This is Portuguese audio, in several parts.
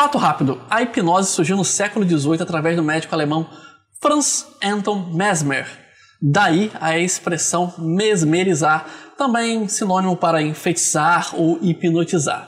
Fato rápido: a hipnose surgiu no século XVIII através do médico alemão Franz Anton Mesmer. Daí a expressão mesmerizar, também sinônimo para enfeitiçar ou hipnotizar.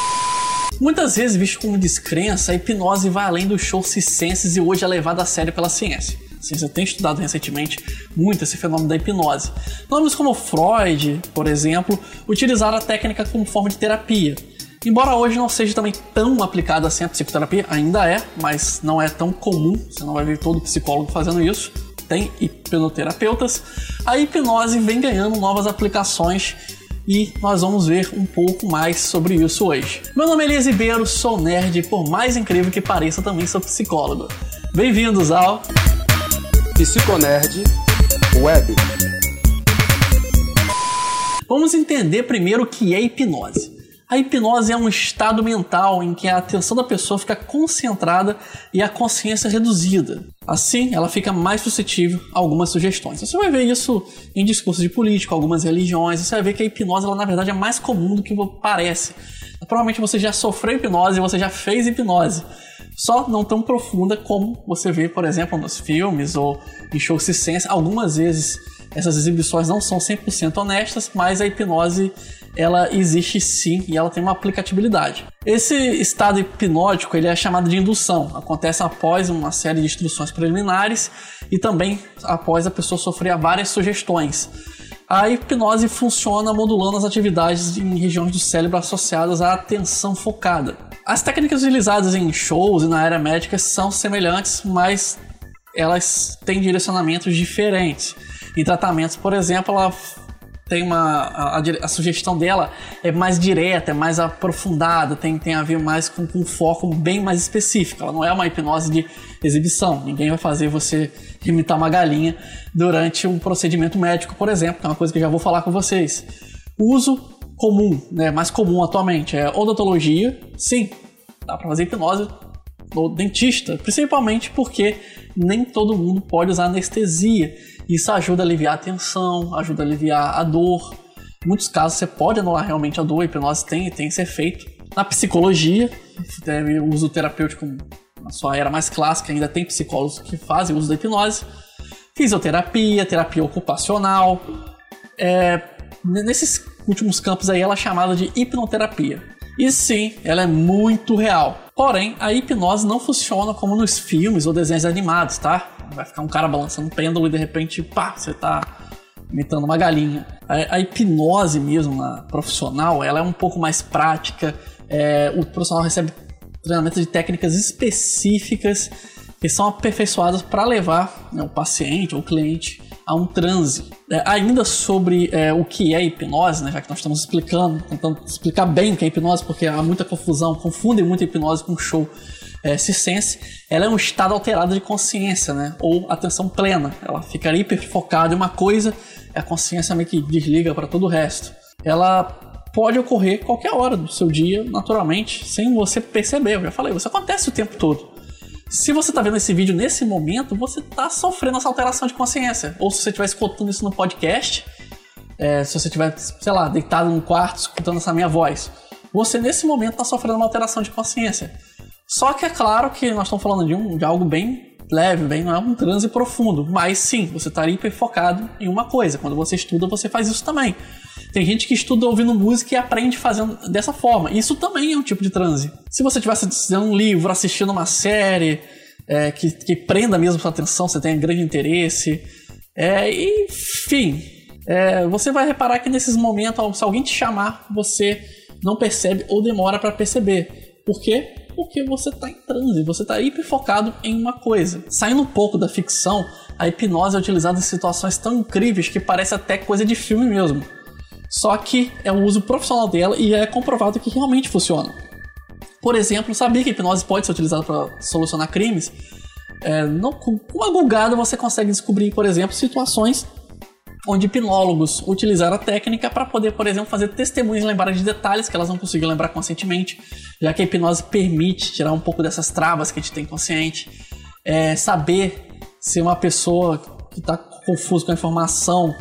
Muitas vezes visto como descrença, a hipnose vai além dos shows circenses e hoje é levada a sério pela ciência. A ciência tem estudado recentemente muito esse fenômeno da hipnose. Nomes como Freud, por exemplo, utilizaram a técnica como forma de terapia. Embora hoje não seja também tão aplicada assim a psicoterapia, ainda é, mas não é tão comum, você não vai ver todo psicólogo fazendo isso. Tem hipnoterapeutas. A hipnose vem ganhando novas aplicações e nós vamos ver um pouco mais sobre isso hoje. Meu nome é Elias Ribeiro, sou nerd e por mais incrível que pareça, também sou psicólogo. Bem-vindos ao Psiconerd Web. Vamos entender primeiro o que é hipnose. A hipnose é um estado mental em que a atenção da pessoa fica concentrada e a consciência reduzida. Assim, ela fica mais suscetível a algumas sugestões. Você vai ver isso em discursos de política, algumas religiões. Você vai ver que a hipnose, ela, na verdade, é mais comum do que parece. Provavelmente você já sofreu hipnose, você já fez hipnose. Só não tão profunda como você vê, por exemplo, nos filmes ou em shows de ciência. Algumas vezes essas exibições não são 100% honestas, mas a hipnose ela existe sim e ela tem uma aplicabilidade. Esse estado hipnótico ele é chamado de indução, acontece após uma série de instruções preliminares e também após a pessoa sofrer várias sugestões. A hipnose funciona modulando as atividades em regiões do cérebro associadas à atenção focada. As técnicas utilizadas em shows e na área médica são semelhantes, mas elas têm direcionamentos diferentes. Em tratamentos, por exemplo, ela tem uma. A, a, sugestão dela é mais direta, é mais aprofundada, tem, tem a ver mais com, com um foco bem mais específico. Ela não é uma hipnose de exibição. Ninguém vai fazer você imitar uma galinha durante um procedimento médico, por exemplo, que é uma coisa que eu já vou falar com vocês. Uso comum, né, mais comum atualmente, é odontologia. Sim, dá para fazer hipnose no dentista, principalmente porque nem todo mundo pode usar anestesia. Isso ajuda a aliviar a tensão, ajuda a aliviar a dor. Em muitos casos você pode anular realmente a dor, a hipnose tem, tem esse efeito. Na psicologia, o uso terapêutico na sua era mais clássica, ainda tem psicólogos que fazem uso da hipnose. Fisioterapia, terapia ocupacional. É, nesses últimos campos aí ela é chamada de hipnoterapia. E sim, ela é muito real. Porém, a hipnose não funciona como nos filmes ou desenhos animados, tá? Vai ficar um cara balançando um pêndulo e de repente, pá, você tá imitando uma galinha. A, a hipnose mesmo, na profissional, ela é um pouco mais prática. É, o profissional recebe treinamento de técnicas específicas que são aperfeiçoadas para levar né, o paciente ou o cliente a um transe. É, ainda sobre é, o que é hipnose, né, já que nós estamos explicando, tentando explicar bem o que é hipnose, porque há muita confusão, confundem muito hipnose com show é, circense, ela é um estado alterado de consciência, né, ou atenção plena. Ela fica hiperfocada em uma coisa, a consciência meio que desliga para todo o resto. Ela pode ocorrer qualquer hora do seu dia, naturalmente, sem você perceber. Eu já falei, isso acontece o tempo todo. Se você está vendo esse vídeo nesse momento, você está sofrendo essa alteração de consciência. Ou se você estiver escutando isso no podcast, é, se você estiver, sei lá, deitado no quarto escutando essa minha voz, você nesse momento está sofrendo uma alteração de consciência. Só que é claro que nós estamos falando de, um, de algo bem leve, bem, não é um transe profundo, mas sim, você está hiper focado em uma coisa. Quando você estuda, você faz isso também. Tem gente que estuda ouvindo música e aprende fazendo dessa forma. Isso também é um tipo de transe. Se você estivesse lendo um livro, assistindo uma série é, que, que, prenda mesmo sua atenção, você tem grande interesse. É, enfim, é, você vai reparar que nesses momentos, se alguém te chamar, você não percebe ou demora para perceber. Por quê? Porque você está em transe, você está hiper focado em uma coisa. Saindo um pouco da ficção, a hipnose é utilizada em situações tão incríveis que parece até coisa de filme mesmo. Só que é um uso profissional dela e é comprovado que realmente funciona. Por exemplo, sabia que a hipnose pode ser utilizada para solucionar crimes? É, não, com uma gulgada você consegue descobrir, por exemplo, situações onde hipnólogos utilizaram a técnica para poder, por exemplo, fazer testemunhas lembrar de detalhes que elas não conseguiam lembrar conscientemente, já que a hipnose permite tirar um pouco dessas travas que a gente tem consciente, é, saber se uma pessoa que está confusa com a informação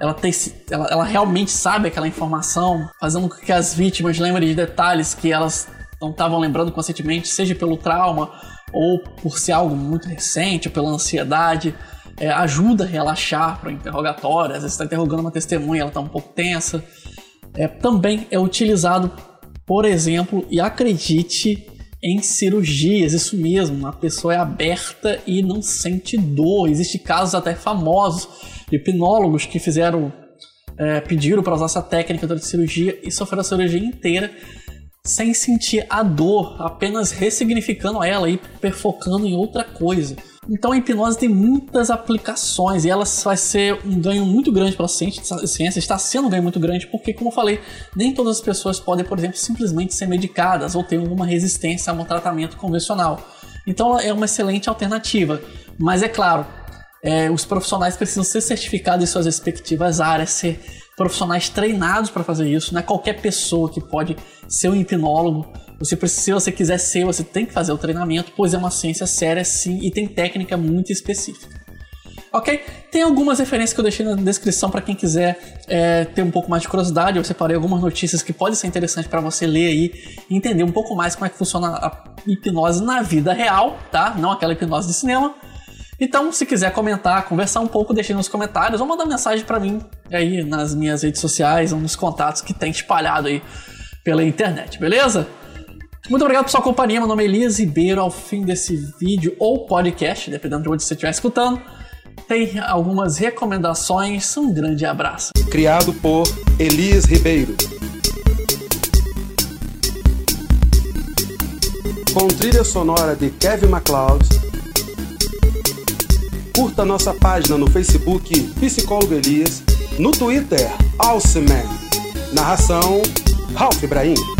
ela, tem, ela, ela realmente sabe aquela informação, fazendo com que as vítimas lembrem de detalhes que elas não estavam lembrando conscientemente, seja pelo trauma ou por ser algo muito recente, ou pela ansiedade. É, ajuda a relaxar para o interrogatório. Às vezes está interrogando uma testemunha, ela está um pouco tensa. É, também é utilizado, por exemplo, e acredite, em cirurgias, isso mesmo, a pessoa é aberta e não sente dor. Existem casos até famosos de hipnólogos que fizeram, é, pediram para usar essa técnica durante a cirurgia e sofreram a cirurgia inteira sem sentir a dor, apenas ressignificando ela e perfocando em outra coisa. Então a hipnose tem muitas aplicações e ela vai ser um ganho muito grande para a ciência, está sendo um ganho muito grande, porque, como eu falei, nem todas as pessoas podem, por exemplo, simplesmente ser medicadas ou ter alguma resistência a um tratamento convencional. Então é uma excelente alternativa. Mas é claro, é, os profissionais precisam ser certificados em suas respectivas áreas, ser profissionais treinados para fazer isso. Não é qualquer pessoa que pode ser um hipnólogo. Você precisa, se você quiser ser, você tem que fazer o treinamento, pois é uma ciência séria sim e tem técnica muito específica. Ok? Tem algumas referências que eu deixei na descrição para quem quiser é, ter um pouco mais de curiosidade. Eu separei algumas notícias que podem ser interessantes para você ler aí e entender um pouco mais como é que funciona a hipnose na vida real, tá? Não aquela hipnose de cinema. Então, se quiser comentar, conversar um pouco, deixe nos comentários ou mandar mensagem para mim aí nas minhas redes sociais ou nos contatos que tem espalhado aí pela internet, beleza? Muito obrigado por sua companhia. Meu nome é Elias Ribeiro. Ao fim desse vídeo ou podcast, dependendo de onde você estiver escutando, tem algumas recomendações. Um grande abraço. Criado por Elias Ribeiro. Com trilha sonora de Kevin MacLeod Curta nossa página no Facebook Psicólogo Elias, no Twitter Alceman. Narração Ralph Ibrahim.